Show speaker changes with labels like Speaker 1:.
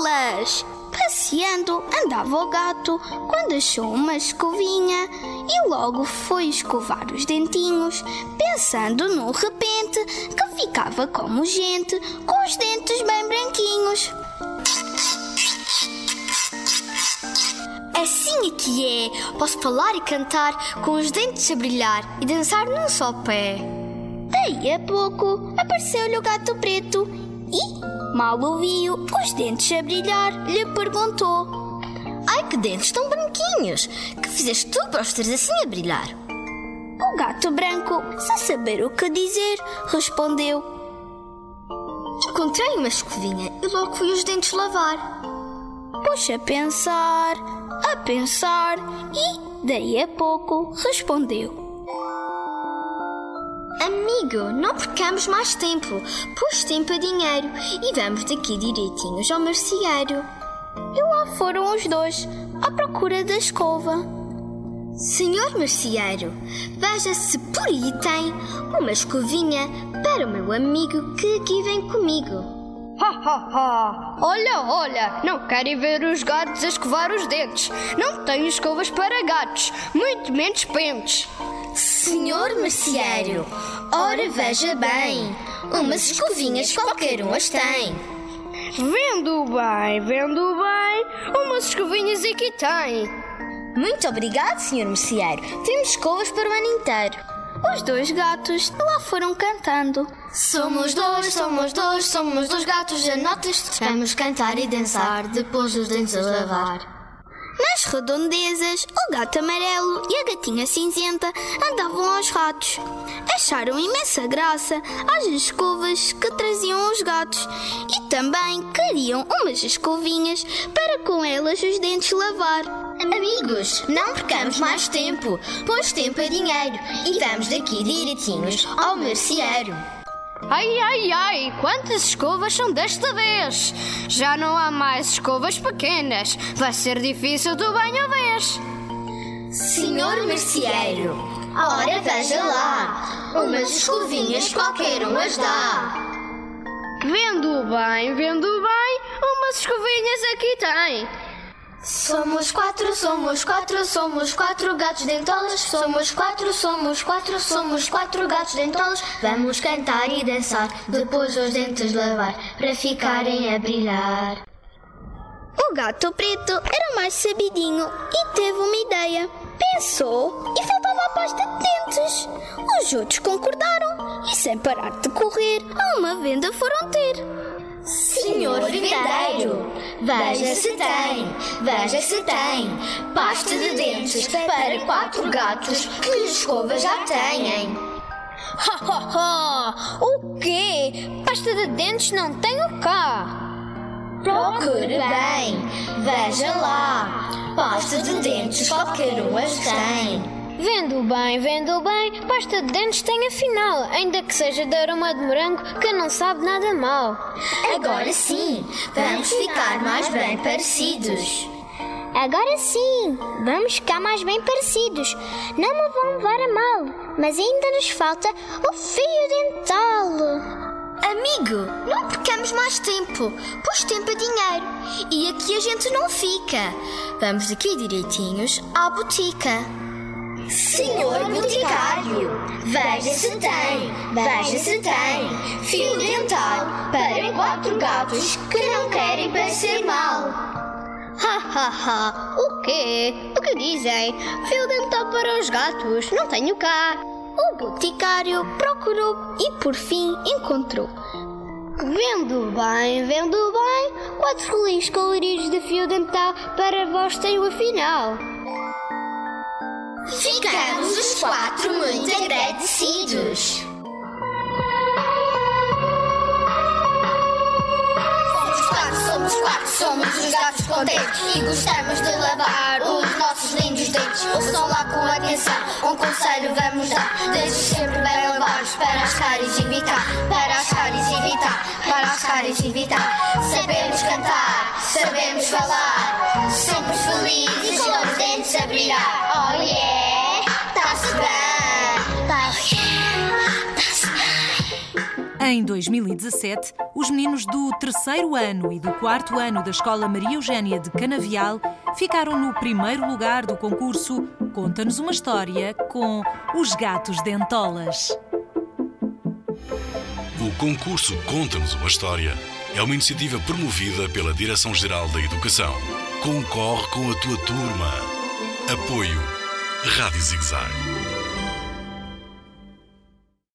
Speaker 1: dentolas. Passeando, andava o gato quando achou uma escovinha e logo foi escovar os dentinhos, pensando no repente que ficava como gente, com os dentes bem branquinhos. Assim é que é. Posso falar e cantar com os dentes a brilhar e dançar num só pé. Daí a pouco apareceu-lhe o gato preto e, mal o viu, os dentes a brilhar, lhe perguntou: Ai, que dentes tão branquinhos! Que fizeste tu para os teres assim a brilhar? O gato branco, sem saber o que dizer, respondeu: Encontrei uma escovinha e logo fui os dentes lavar. Pôs a pensar, a pensar e, daí a pouco, respondeu: Amigo, não percamos mais tempo, pois tempo é dinheiro e vamos daqui direitinhos ao merceeiro. E lá foram os dois, à procura da escova. Senhor merceeiro, veja se por aí tem uma escovinha para o meu amigo que aqui vem comigo.
Speaker 2: Ha ha ha! Olha, olha! Não querem ver os gatos a escovar os dentes. Não tenho escovas para gatos, muito menos pentes.
Speaker 1: Senhor merceeiro, ora veja bem, umas escovinhas qualquer um as tem.
Speaker 2: Vendo bem, vendo bem, umas escovinhas aqui tem.
Speaker 1: Muito obrigado, senhor merceeiro. Temos escovas para o ano inteiro. Os dois gatos lá foram cantando.
Speaker 3: Somos dois, somos dois, somos dois gatos de notas. Vamos cantar e dançar, depois os dentes a lavar.
Speaker 1: Nas redondezas, o gato amarelo e a gatinha cinzenta andavam aos ratos. Acharam imensa graça às escovas que traziam os gatos e também queriam umas escovinhas para com elas os dentes lavar.
Speaker 3: Amigos, não percamos mais tempo, pois tempo é dinheiro e vamos daqui direitinhos ao merceeiro.
Speaker 2: Ai, ai, ai, quantas escovas são desta vez? Já não há mais escovas pequenas. Vai ser difícil tu bem a vez.
Speaker 3: Senhor merceeiro, ora veja lá, umas escovinhas qualquer um as dá.
Speaker 2: Vendo bem, vendo bem, umas escovinhas aqui tem.
Speaker 3: Somos quatro, somos quatro, somos quatro gatos dentolas. Somos quatro, somos quatro, somos quatro gatos dentolas. Vamos cantar e dançar, depois os dentes lavar, para ficarem a brilhar.
Speaker 1: O gato preto era mais sabidinho e teve uma ideia. Pensou e faltava a pasta de dentes. Os outros concordaram e, sem parar de correr, a uma venda foram ter.
Speaker 3: Senhor vendeiro, veja se tem, veja se tem pasta de dentes para quatro gatos que escovas já têm.
Speaker 2: Ha ha ha! O quê? Pasta de dentes não tenho cá.
Speaker 3: Procure bem, veja lá, pasta de dentes qualquer um as tem.
Speaker 2: Vendo bem, vendo bem, pasta de dentes tem afinal, ainda que seja de aroma de morango, que não sabe nada mal.
Speaker 3: Agora sim, vamos ficar mais bem parecidos.
Speaker 4: Agora sim, vamos ficar mais bem parecidos. Não me vão levar a mal, mas ainda nos falta o fio dental.
Speaker 1: Amigo, não percamos mais tempo, pois tempo é dinheiro e aqui a gente não fica. Vamos aqui direitinhos à botica.
Speaker 3: Senhor boticário, veja se tem, veja se tem fio dental para quatro gatos que não querem parecer mal.
Speaker 2: Ha ha ha! O quê? O que dizem? Fio dental para os gatos? Não tenho cá.
Speaker 1: O boticário procurou e por fim encontrou.
Speaker 2: Vendo bem, vendo bem, quatro rolinhos coloridos de fio dental para vós tenho afinal.
Speaker 3: Ficamos os quatro muito agradecidos. Somos quatro, somos quatro,
Speaker 1: Somos os gatos contentes e gostamos de lavar os nossos lindos dentes. Ouçam lá com atenção, um conselho vamos dar. Desde sempre bem lavados para as cáries evitar, para evitar, para as cáries evitar. Sabemos cantar, sabemos falar, sempre felizes os dentes a brilhar. Oh yeah, tá-se bem, tá-se
Speaker 5: Em 2017, os meninos do terceiro ano e do quarto ano da Escola Maria Eugénia de Canavial ficaram no primeiro lugar do concurso Conta-nos uma História com os Gatos Dentolas.
Speaker 6: O concurso Conta-nos uma História é uma iniciativa promovida pela Direção-Geral da Educação. Concorre com a tua turma. Apoio Rádio Zigzag.